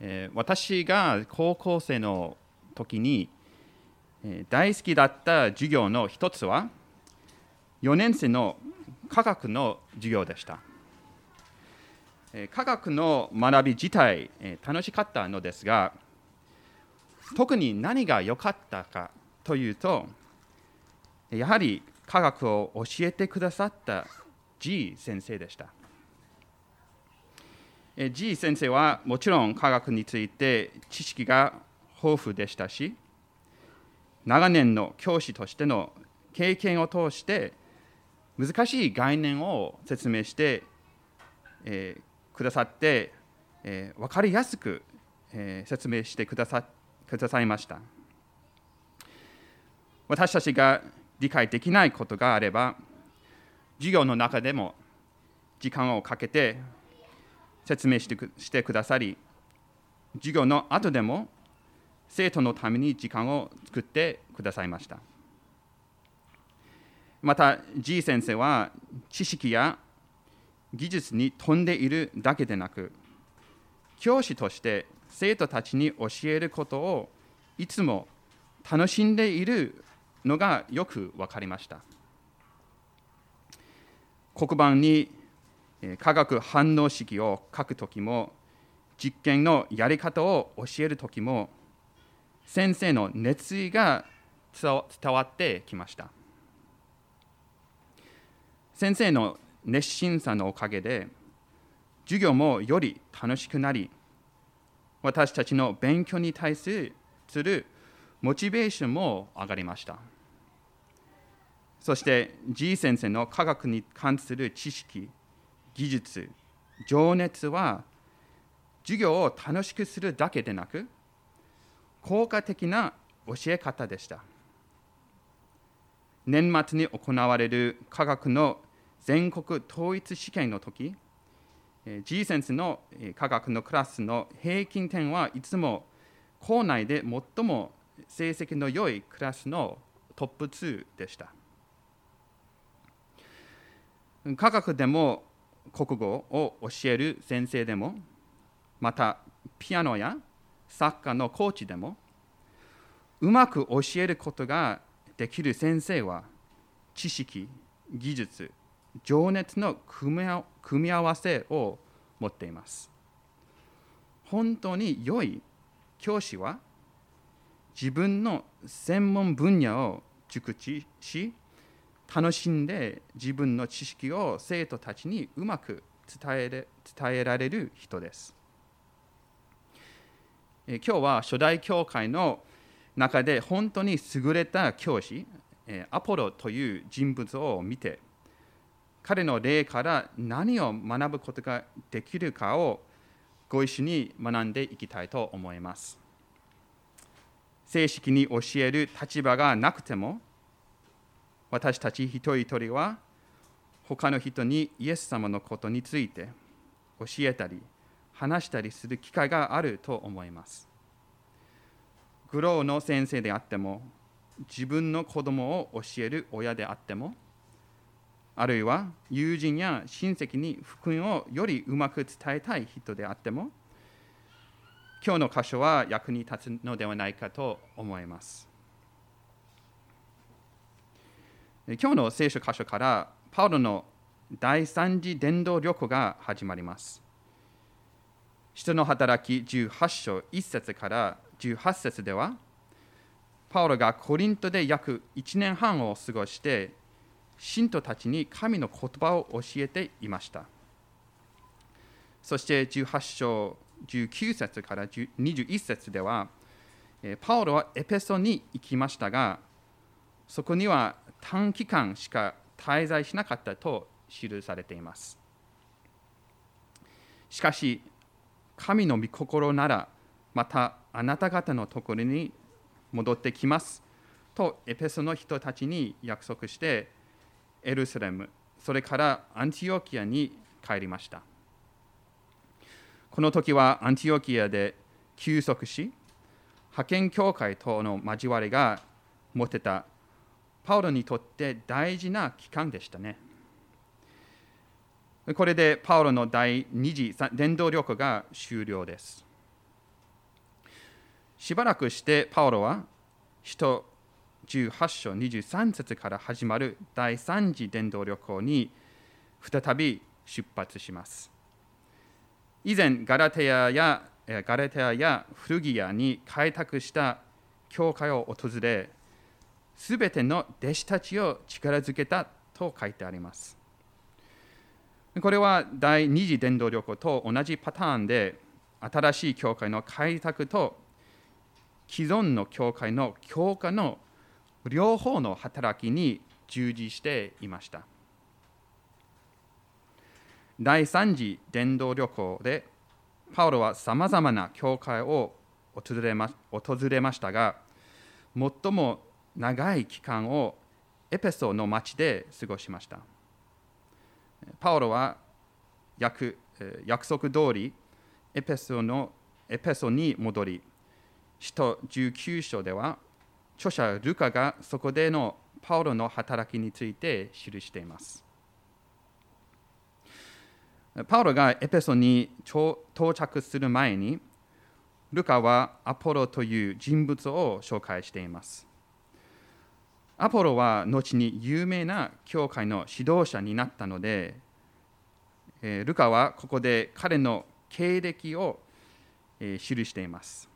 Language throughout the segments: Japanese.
え私が高校生の時に、え大好きだった授業の一つは4年生の科学の授業でした。え科学の学び自体、え楽しかったのですが特に何が良かったかというとやはり科学を教えてくださった G 先生でした。G 先生はもちろん科学について知識が豊富でしたし長年の教師としての経験を通して難しい概念を説明して、えー、くださって、えー、分かりやすく、えー、説明してくださくださいました。私たちが理解できないことがあれば授業の中でも時間をかけて説明してしてくださり授業の後でも生徒のために時間を作ってくださいました。また G 先生は知識や技術に富んでいるだけでなく教師として生徒たちに教えることをいつも楽しんでいるのがよく分かりました。黒板に化学反応式を書くときも実験のやり方を教えるときも先生の熱意が伝わってきました。先生の熱心さのおかげで授業もより楽しくなり私たちの勉強に対するモチベーションも上がりました。そして G 先生の科学に関する知識技術情熱は授業を楽しくするだけでなく効果的な教え方でした。年末に行われる科学の全国統一試験の時 G 先生の科学のクラスの平均点はいつも校内で最も成績の良いクラスのトップ2でした。科学でも国語を教える先生でもまたピアノやサッカーのコーチでもうまく教えることができる先生は知識技術情熱の組み合わせを持っています。本当に良い教師は自分の専門分野を熟知し楽しんで自分の知識を生徒たちにうまく伝え伝えられる人です。今日は初代教会の中で本当に優れた教師アポロという人物を見て彼の例から何を学ぶことができるかをご一緒に学んでいきたいと思います。正式に教える立場がなくても私たち一人一人は他の人にイエス様のことについて教えたり話したりする機会があると思います。グローの先生であっても自分の子供を教える親であってもあるいは友人や親戚に福音をよりうまく伝えたい人であっても今日の箇所は役に立つのではないかと思います。今日の聖書箇所からパウロの第三次伝道旅行が始まります。人の働き18章1節から18節では、パウロがコリントで約1年半を過ごして、信徒たちに神の言葉を教えていました。そして18章19節から21節では、パウロはエペソに行きましたが、そこには短期間しか滞在しなかったと記されています。しかし、神の御心なら、またあなた方のところに戻ってきますとエペソの人たちに約束して、エルサレム、それからアンティオキアに帰りました。この時はアンティオキアで休息し、派遣教会との交わりが持てたパウロにとって大事な期間でしたね。これでパウロの第2次伝道旅行が終了です。しばらくしてパウロは使徒18章23節から始まる第3次伝道旅行に再び出発します。以前ガラテアやガラテアやフルギアに開拓した教会を訪れ、すべての弟子たちを力づけたと書いてあります。これは第二次伝道旅行と同じパターンで、新しい教会の開拓と既存の教会の強化の両方の働きに従事していました。第3次伝道旅行でパウロはさまざまな教会を訪れましたが最も長い期間をエペソの町で過ごしました。パウロは約約束通りエペソのエペソに戻り、使徒19章では著者ルカがそこでのパウロの働きについて記しています。パウロがエペソに到着する前に、ルカはアポロという人物を紹介しています。アポロは後に有名な教会の指導者になったので、ルカはここで彼の経歴を記しています。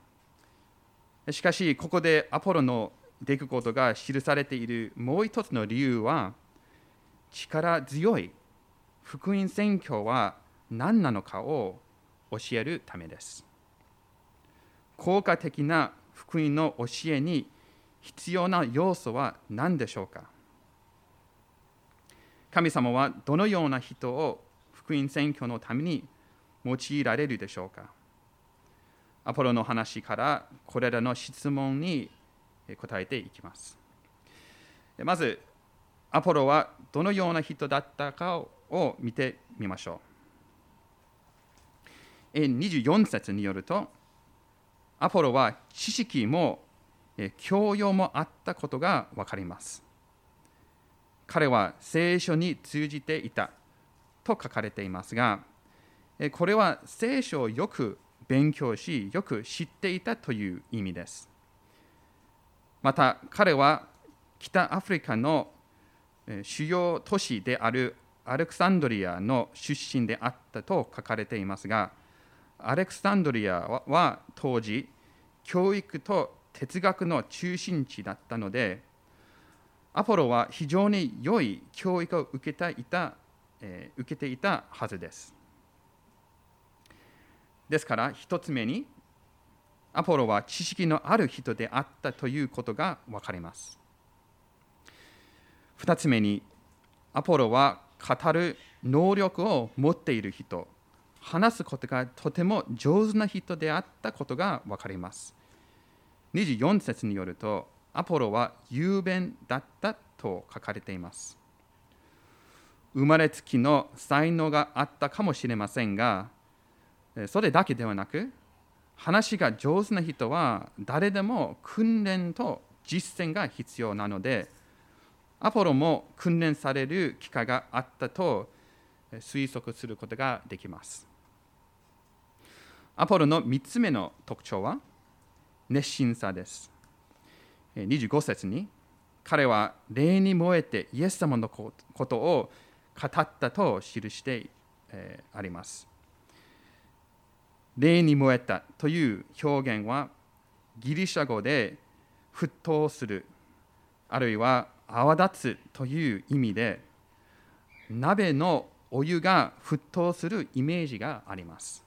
しかし、ここでアポロの出来事が記されているもう一つの理由は、力強い福音宣教は何なのかを教えるためです。効果的な福音の教えに必要な要素は何でしょうか？神様はどのような人を福音宣教のために用いられるでしょうか？アポロの話からこれらの質問に答えていきます。まず、アポロはどのような人だったかを見てみましょう。24節によると、アポロは知識も教養もあったことが分かります。彼は聖書に通じていたと書かれていますが、これは聖書をよく勉強し、よく知っていたという意味です。また、彼は北アフリカの主要都市であるアレクサンドリアの出身であったと書かれていますが、アレクサンドリアは当時、教育と哲学の中心地だったので、アポロは非常に良い教育を受けていた,、えー、受けていたはずです。ですから、一つ目に、アポロは知識のある人であったということが分かります。二つ目に、アポロは語る能力を持っている人、話すことがとても上手な人であったことが分かります。24節によると、アポロは雄弁だったと書かれています。生まれつきの才能があったかもしれませんが、それだけではなく、話が上手な人は誰でも訓練と実践が必要なので、アポロも訓練される機会があったと推測することができます。アポロの3つ目の特徴は、熱心さです。25節に彼は霊に燃えてイエス様のことを語ったと記してあります。霊に燃えたという表現はギリシャ語で沸騰するあるいは泡立つという意味で鍋のお湯が沸騰するイメージがあります。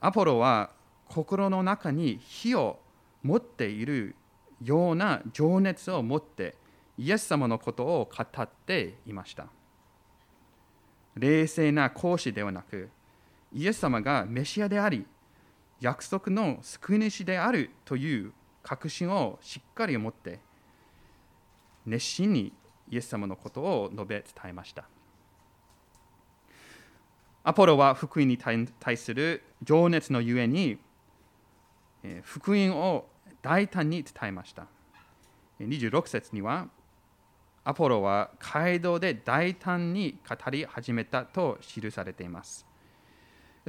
アポロは心の中に火を持っているような情熱を持ってイエス様のことを語っていました。冷静な講師ではなくイエス様がメシアであり約束の救い主であるという確信をしっかり持って熱心にイエス様のことを述べ伝えました。アポロは福音に対する情熱のゆえに福音を大胆に伝えました。26節には、アポロは街道で大胆に語り始めたと記されています。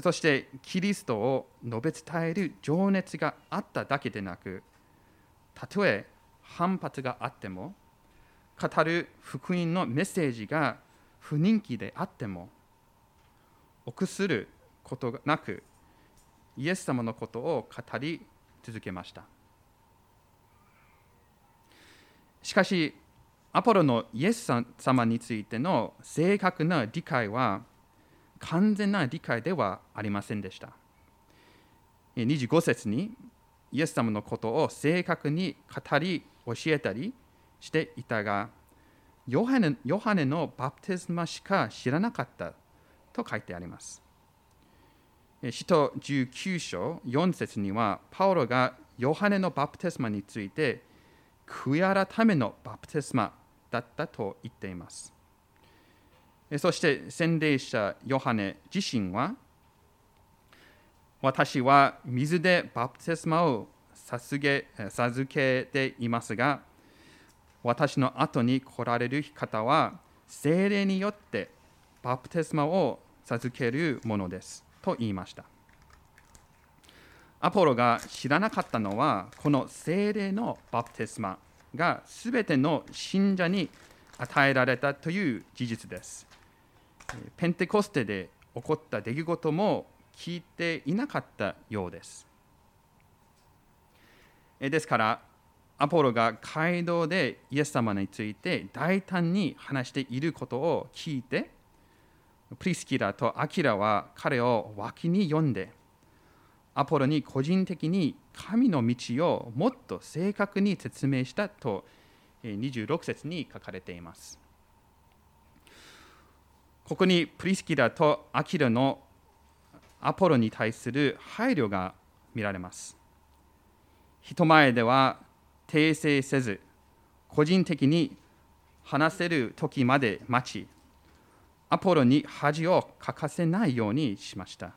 そしてキリストを述べ伝える情熱があっただけでなくたとえ反発があっても語る福音のメッセージが不人気であっても臆することなくイエス様のことを語り続けましたしかしアポロのイエス様についての正確な理解は完全な理解ではありませんでした。25節にイエス様のことを正確に語り教えたりしていたがヨハネヨハネのバプテスマしか知らなかったと書いてあります。使徒19章4節にはパウロがヨハネのバプテスマについて悔い改めのバプテスマだったと言っています。そして洗礼者ヨハネ自身は私は水でバプテスマを授けていますが私の後に来られる方は精霊によってバプテスマを授けるものですと言いましたアポロが知らなかったのはこの精霊のバプテスマがすべての信者に与えられたという事実ですペンテコステで起こった出来事も聞いていなかったようです。ですから、アポロが街道でイエス様について大胆に話していることを聞いて、プリスキラとアキラは彼を脇に呼んで、アポロに個人的に神の道をもっと正確に説明したと26節に書かれています。ここにプリスキラとアキラのアポロに対する配慮が見られます。人前では訂正せず、個人的に話せる時まで待ち、アポロに恥をかかせないようにしました。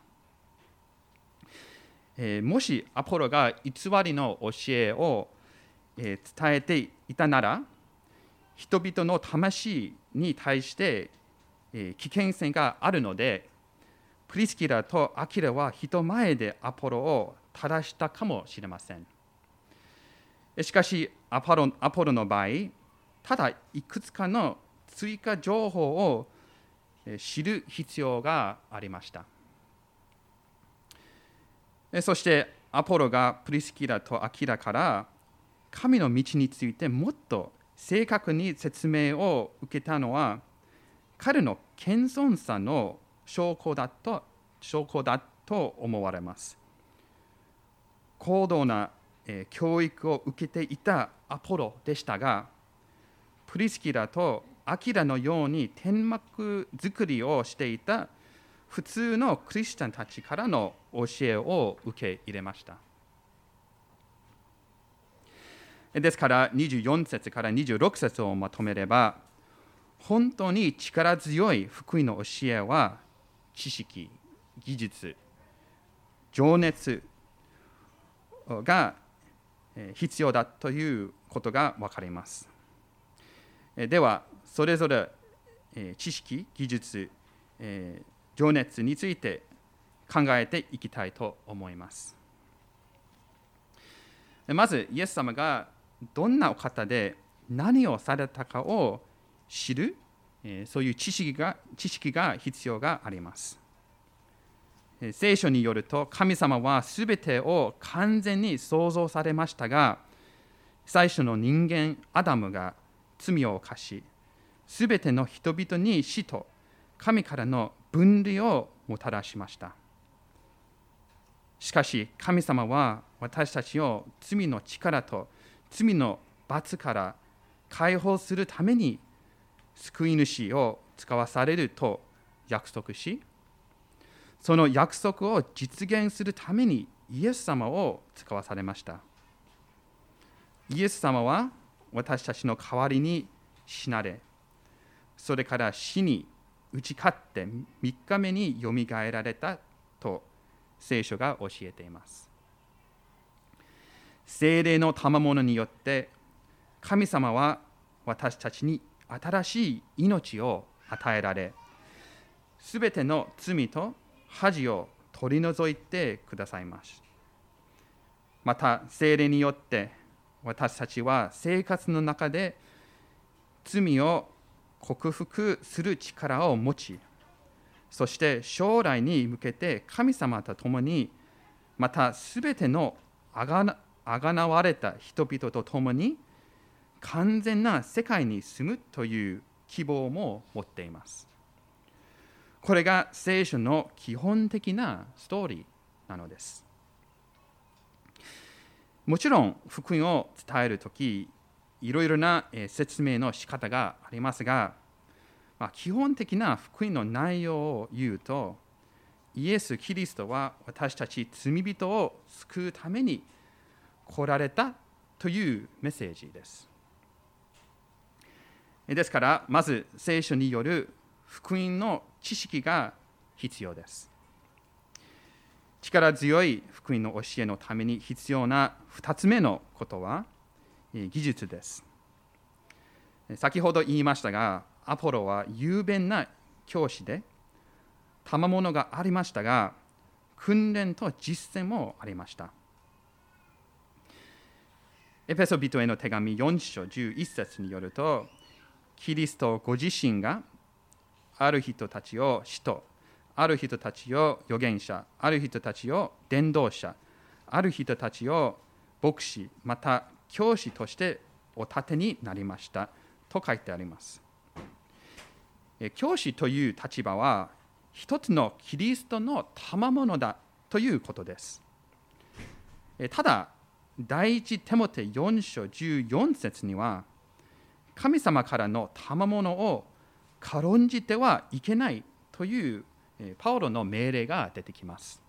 えー、もしアポロが偽りの教えを、えー、伝えていたなら、人々の魂に対してえ危険性があるので、プリスキラとアキラは人前でアポロを正したかもしれません。しかしアポロ、アポロの場合、ただいくつかの追加情報を知る必要がありました。そしてアポロがプリスキラとアキラから神の道についてもっと正確に説明を受けたのは彼の謙遜さの証拠だと証拠だと思われます。高度な、教育を受けていたアポロでしたが、プリスキラとアキラのように天幕作りをしていた普通のクリスチャンたちからの教えを受け入れました。ですから24節から26節をまとめれば本当に力強い福音の教えは知識、技術、情熱が必要だということが分かります。では、それぞれ知識、技術、情熱について考えていきたいと思います。まず、イエス様がどんなお方で何をされたかを知る、そういう知識が知識が必要があります。聖書によると神様はすべてを完全に創造されましたが最初の人間アダムが罪を犯しすべての人々に死と神からの分離をもたらしました。しかし神様は私たちを罪の力と罪の罰から解放するために救い主を使わされると約束しその約束を実現するためにイエス様を使わされました。イエス様は私たちの代わりに死なれそれから死に打ち勝って3日目によみがえられたと聖書が教えています精霊の賜物によって神様は私たちに新しい命を与えられすべての罪と恥を取り除いてくださいます。また、精霊によって私たちは生活の中で罪を克服する力を持ち、そして将来に向けて神様と共に、またすべてのあがなあがなわれた人々と共に完全な世界に住むという希望も持っています。これが聖書の基本的なストーリーなのです。もちろん福音を伝えるとき、いろいろな説明の仕方がありますが、まあ、基本的な福音の内容を言うと、イエス・キリストは私たち罪人を救うために来られたというメッセージです。ですから、まず聖書による福音の知識が必要です。力強い福音の教えのために必要な2つ目のことは技術です。先ほど言いましたが、アポロは雄弁な教師で、賜物がありましたが、訓練と実践もありました。エペソビトへの手紙4章11節によると、キリストご自身がある人たちを使徒、ある人たちを預言者、ある人たちを伝道者、ある人たちを牧師、また教師としてお立てになりましたと書いてあります。教師という立場は一つのキリストの賜物だということです。ただ、第一テモテ4章14節には、神様からの賜物を軽んじてはいけないというパウロの命令が出てきます。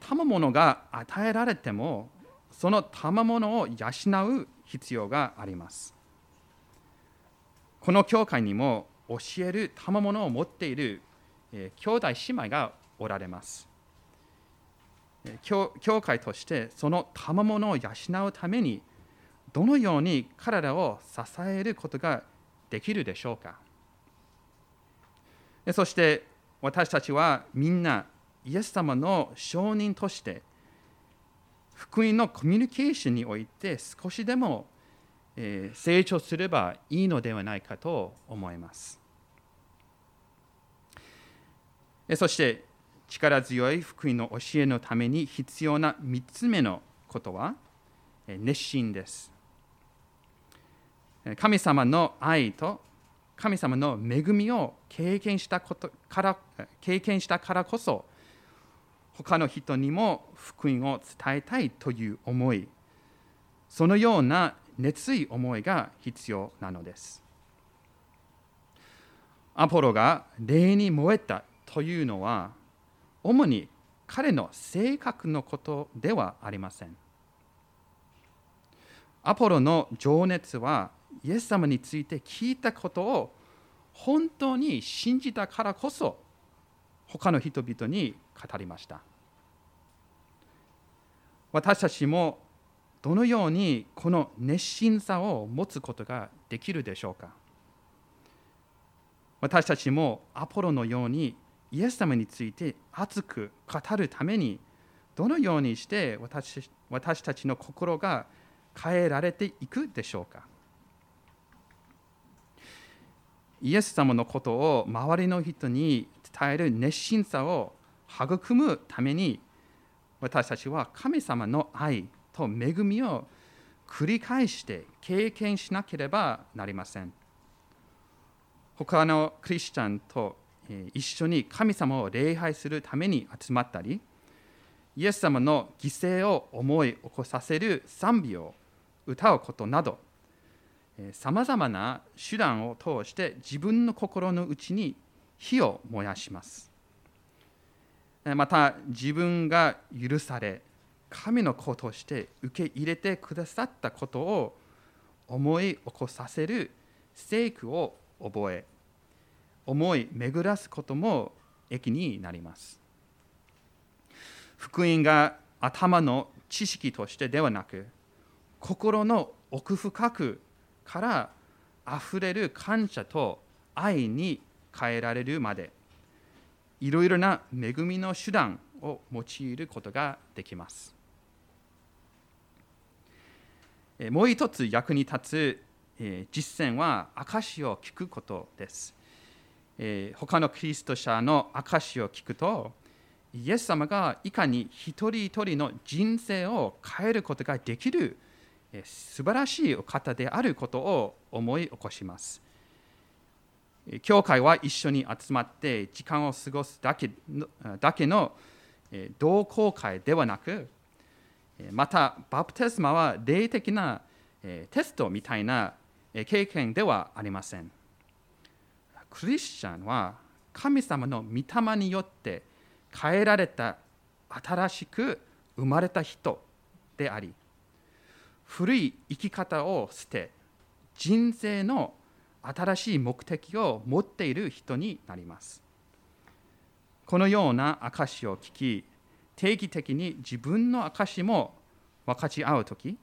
賜物が与えられてもその賜物を養う必要があります。この教会にも教える賜物を持っている兄弟姉妹がおられます。教会としてその賜物を養うためにどのように彼らを支えることができるでしょうかそして私たちはみんなイエス様の証人として福音のコミュニケーションにおいて少しでも成長すればいいのではないかと思います。そして力強い福音の教えのために必要な3つ目のことは熱心です。神様の愛と神様の恵みを経験したことから経験したからこそ他の人にも福音を伝えたいという思いそのような熱い思いが必要なのです。アポロが霊に燃えたというのは主に彼の性格のことではありません。アポロの情熱はイエス様について聞いたことを本当に信じたからこそ他の人々に語りました。私たちもどのようにこの熱心さを持つことができるでしょうか。私たちもアポロのようにイエス様について熱く語るためにどのようにして私私たちの心が変えられていくでしょうか。イエス様のことを周りの人に伝える熱心さを育むために私たちは神様の愛と恵みを繰り返して経験しなければなりません。他のクリスチャンと一緒に神様を礼拝するために集まったり、イエス様の犠牲を思い起こさせる賛美を歌うことなど、さまざまな手段を通して自分の心の内に火を燃やします。また自分が許され神の子として受け入れてくださったことを思い起こさせる聖句を覚え思い巡らすことも益になります。福音が頭の知識としてではなく心の奥深くからあふれる感謝と愛に変えられるまでいろいろな恵みの手段を用いることができます。もう一つ役に立つ実践は証を聞くことです。他のキリスト者の証を聞くと、イエス様がいかに一人一人の人生を変えることができる素晴らしいお方であることを思い起こします。教会は一緒に集まって時間を過ごすだけだけの同好会ではなく、またバプテスマは霊的なテストみたいな経験ではありません。クリスチャンは神様の御霊によって変えられた新しく生まれた人であり古い生き方を捨て人生の新しい目的を持っている人になります。このような証を聞き定期的に自分の証も分かち合う時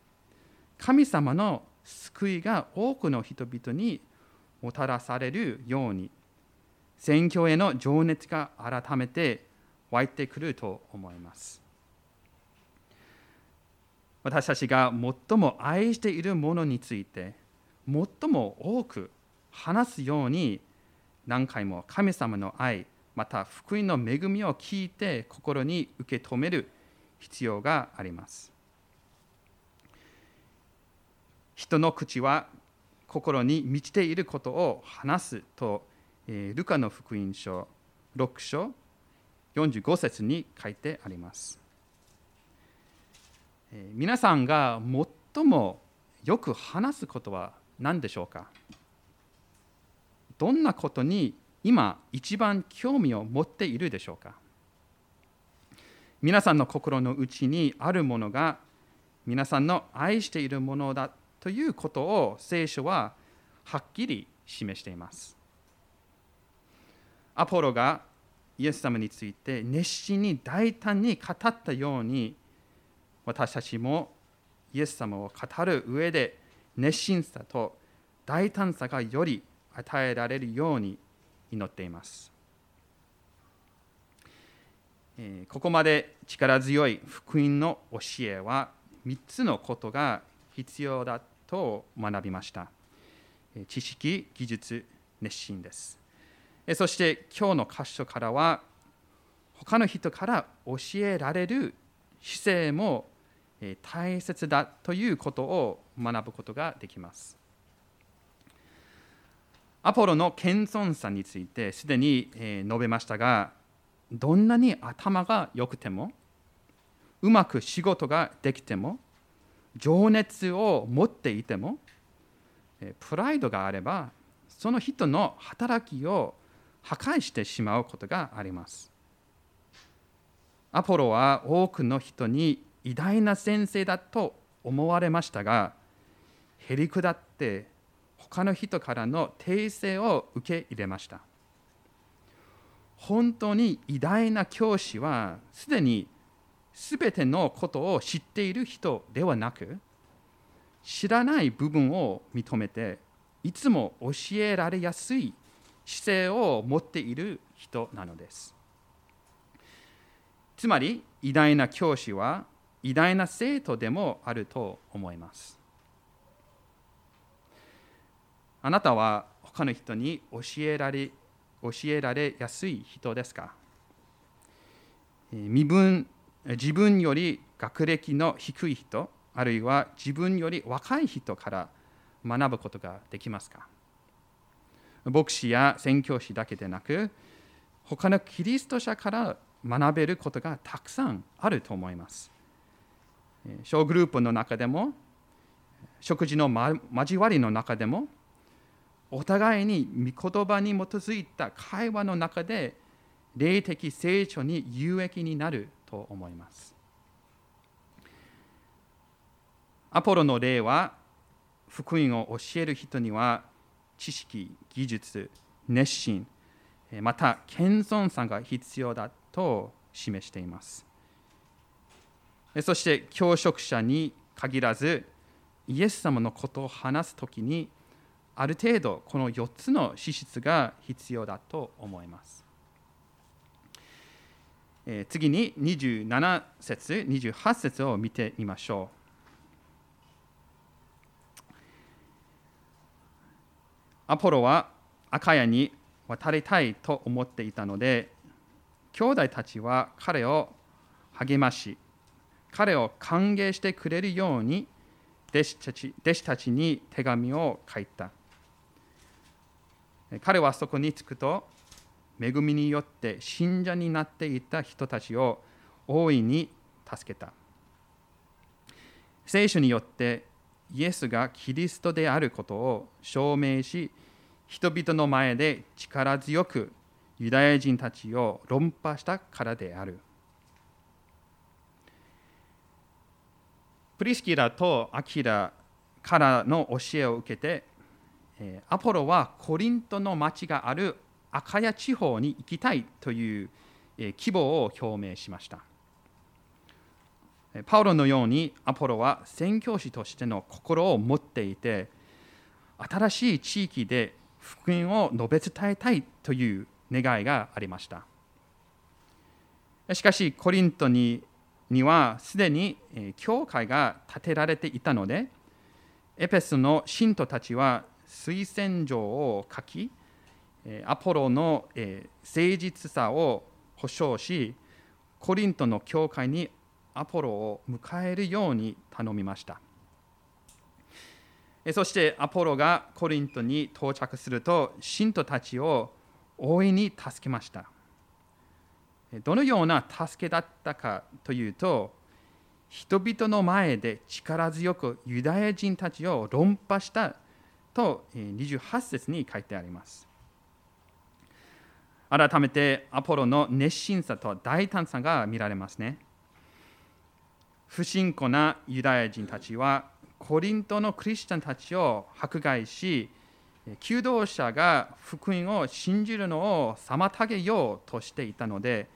神様の救いが多くの人々にもたらされるように選挙への情熱が改めて湧いてくると思います。私たちが最も愛しているものについて最も多く話すように何回も神様の愛また福音の恵みを聞いて心に受け止める必要があります人の口は心に満ちていることを話すと、え、ルカの福音書6章45節に書いてあります。え、皆さんが最もよく話すことは何でしょうか？どんなことに今一番興味を持っているでしょうか？皆さんの心の内にあるものが皆さんの愛しているものだということを聖書ははっきり示しています。アポロがイエス様について熱心に大胆に語ったように私たちもイエス様を語る上で熱心さと大胆さがより与えられるように祈っています。ここまで力強い福音の教えは3つのことが必要だと学びました。知識、技術、熱心です。そして今日の箇所からは他の人から教えられる姿勢も大切だということを学ぶことができます。アポロの謙遜さについてすでに述べましたがどんなに頭が良くてもうまく仕事ができても情熱を持っていてもプライドがあればその人の働きを破壊してしまうことがあります。アポロは多くの人に偉大な先生だと思われましたがへりくだって他の人からの訂正を受け入れました。本当に偉大な教師はすでにすべてのことを知っている人ではなく知らない部分を認めていつも教えられやすい姿勢を持っている人なのです。つまり偉大な教師は偉大な生徒でもあると思います。あなたは他の人に教えられ教えられやすい人ですか？身分自分より学歴の低い人あるいは自分より若い人から学ぶことができますか？牧師や宣教師だけでなく他のキリスト者から学べることがたくさんあると思います。小グループの中でも食事の交わりの中でもお互いに御言葉に基づいた会話の中で霊的成長に有益になると思います。アポロの例は福音を教える人には知識、技術、熱心、また謙遜さが必要だと示しています。そして教職者に限らずイエス様のことを話すときにある程度この4つの資質が必要だと思います。え、次に27節、28節を見てみましょう。アポロはアカヤに渡りたいと思っていたので、兄弟たちは彼を励まし、彼を歓迎してくれるように弟子たち弟子たちに手紙を書いた。彼はそこに着くと、恵みによって信者になっていた人たちを大いに助けた。聖書によってイエスがキリストであることを証明し、人々の前で力強くユダヤ人たちを論破したからである。プリスキラとアキラからの教えを受けて、アポロはコリントの町があるアカヤ地方に行きたいという希望を表明しました。パウロのようにアポロは宣教師としての心を持っていて、新しい地域で福音を述べ伝えたいという願いがありました。しかし、コリントににはすでに教会が建てられていたので、エペスの信徒たちは推薦状を書き、アポロの誠実さを保証し、コリントの教会にアポロを迎えるように頼みました。そしてアポロがコリントに到着すると、信徒たちを大いに助けました。どのような助けだったかというと、人々の前で力強くユダヤ人たちを論破したと28節に書いてあります。改めてアポロの熱心さと大胆さが見られますね。不信仰なユダヤ人たちはコリントのクリスチャンたちを迫害し、求道者が福音を信じるのを妨げようとしていたので、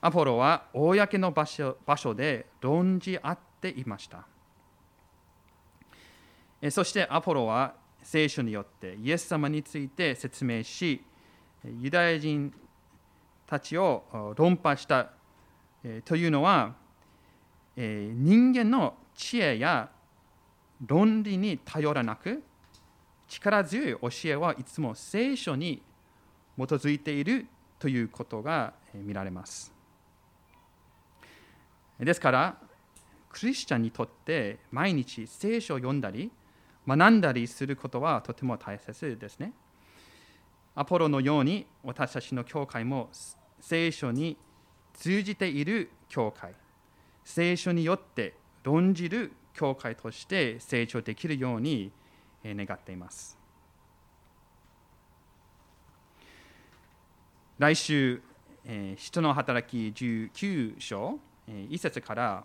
アポロは公の場所場所で論じ合っていました。そしてアポロは聖書によってイエス様について説明し、ユダヤ人たちを論破したというのは、人間の知恵や論理に頼らなく、力強い教えはいつも聖書に基づいているということが見られます。ですから、クリスチャンにとって毎日聖書を読んだり、学んだりすることはとても大切ですね。アポロのように私たちの教会も聖書に通じている教会、聖書によって論じる教会として成長できるように願っています。来週、人の働き19章1節から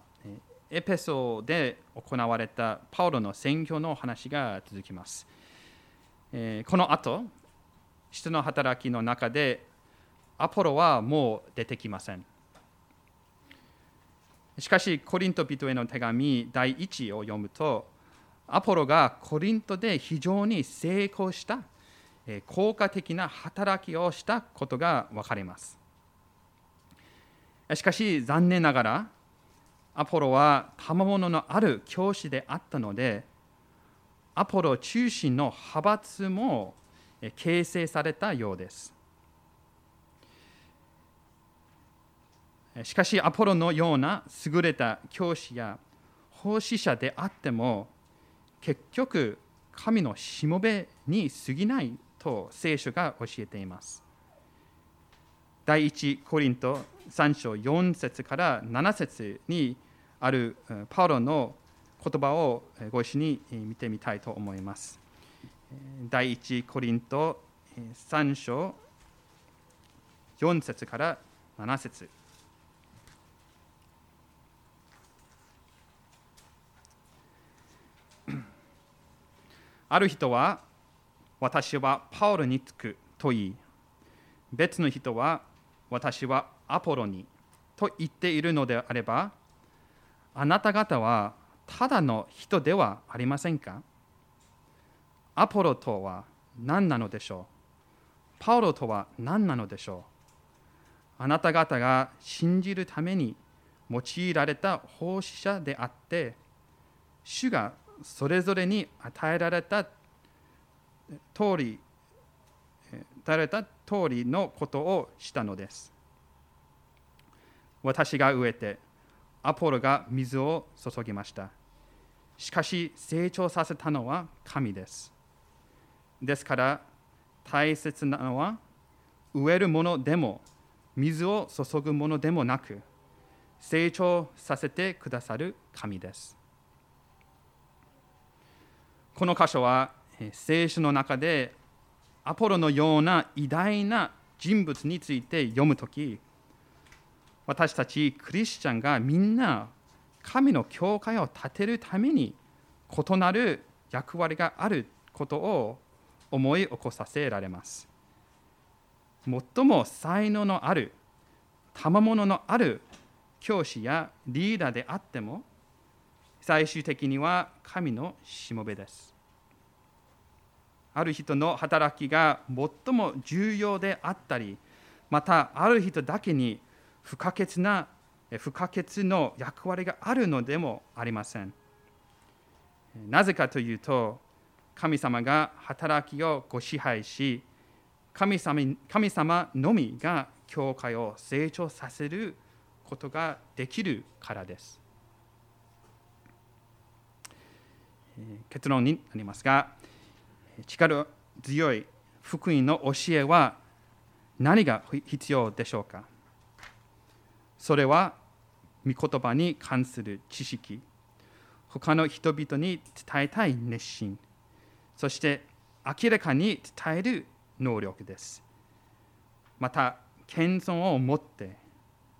エペソで行われたパウロの宣教の話が続きます。えこの後、人の働きの中でアポロはもう出てきません。しかし、コリント人への手紙第1を読むと、アポロがコリントで非常に成功した効果的な働きをしたことが分かります。しかし残念ながらアポロは賜物のある教師であったのでアポロ中心の派閥も形成されたようです。しかしアポロのような優れた教師や奉仕者であっても結局神のしもべに過ぎないと聖書が教えています。第一コリント3章4節から7節にあるパウロの言葉をご一緒に見てみたいと思います。第一コリント3章4節から7節 ある人は私はパウロにつくと言い別の人は私はアポロにと言っているのであればあなた方はただの人ではありませんか？アポロとは何なのでしょう？パウロとは何なのでしょう？あなた方が信じるために用いられた奉仕者であって主がそれぞれに与えられた通り与えられた通りのことをしたのです。私が植えてアポロが水を注ぎました。しかし成長させたのは神です。ですから大切なのは植えるものでも水を注ぐものでもなく成長させてくださる神です。この箇所は聖書の中でアポロのような偉大な人物について読むとき私たちクリスチャンがみんな神の教会を建てるために異なる役割があることを思い起こさせられます。最も才能のある、賜物のある教師やリーダーであっても、最終的には神のしもべです。ある人の働きが最も重要であったり、またある人だけに不可欠な不可欠の役割があるのでもありません。なぜかというと、神様が働きをご支配し、神様神様のみが教会を成長させることができるからです。結論になりますが、力強い福音の教えは何が必要でしょうか？それは御言葉に関する知識、他の人々に伝えたい熱心、そして明らかに伝える能力です。また、謙遜を持って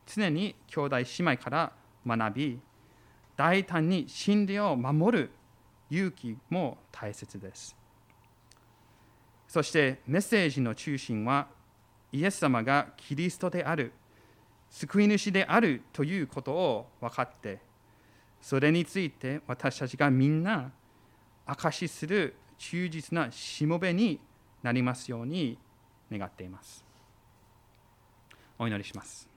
常に兄弟姉妹から学び、大胆に真理を守る勇気も大切です。そしてメッセージの中心はイエス様がキリストである、救い主であるということを分かって、それについて私たちがみんな証しする忠実なしもべになりますように願っています。お祈りします。